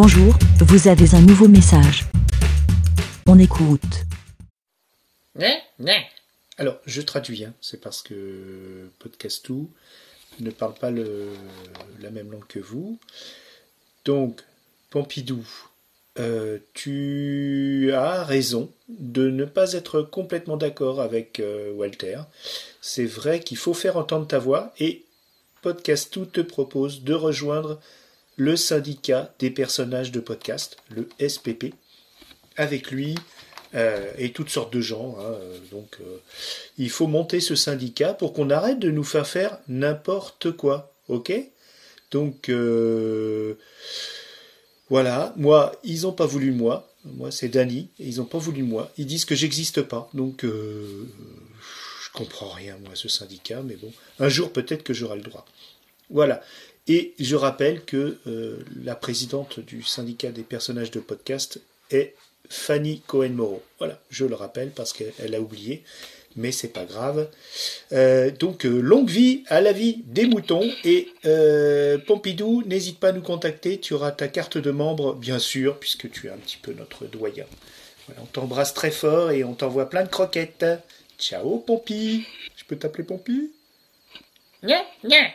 Bonjour, vous avez un nouveau message. On écoute. Alors, je traduis, hein. c'est parce que Podcastou ne parle pas la même langue que vous. Donc, Pompidou, euh, tu as raison de ne pas être complètement d'accord avec euh, Walter. C'est vrai qu'il faut faire entendre ta voix et Podcastou te propose de rejoindre le syndicat des personnages de podcast, le SPP. Avec lui, euh, et toutes sortes de gens. hein, euh, donc, euh, il faut monter ce syndicat pour qu'on arrête de nous faire faire n'importe quoi. Ok? Donc, voilà. Moi, ils n'ont pas voulu moi. Moi, c'est Dany. Ils n'ont pas voulu moi. Ils disent que j'existe pas. Donc, je comprends rien, moi, ce syndicat. Mais bon, un jour, peut-être que j'aurai le droit. Voilà. Et je rappelle que euh, la présidente du syndicat des personnages de podcast est Fanny Cohen-Moreau. Voilà, je le rappelle parce qu'elle a oublié, mais c'est pas grave. Euh, donc, euh, longue vie à la vie des moutons. Et Pompidou, n'hésite pas à nous contacter. Tu auras ta carte de membre, bien sûr, puisque tu es un petit peu notre doyen. Voilà, on t'embrasse très fort et on t'envoie plein de croquettes. Ciao, Pompi. Je peux t'appeler Pompi? Né, né.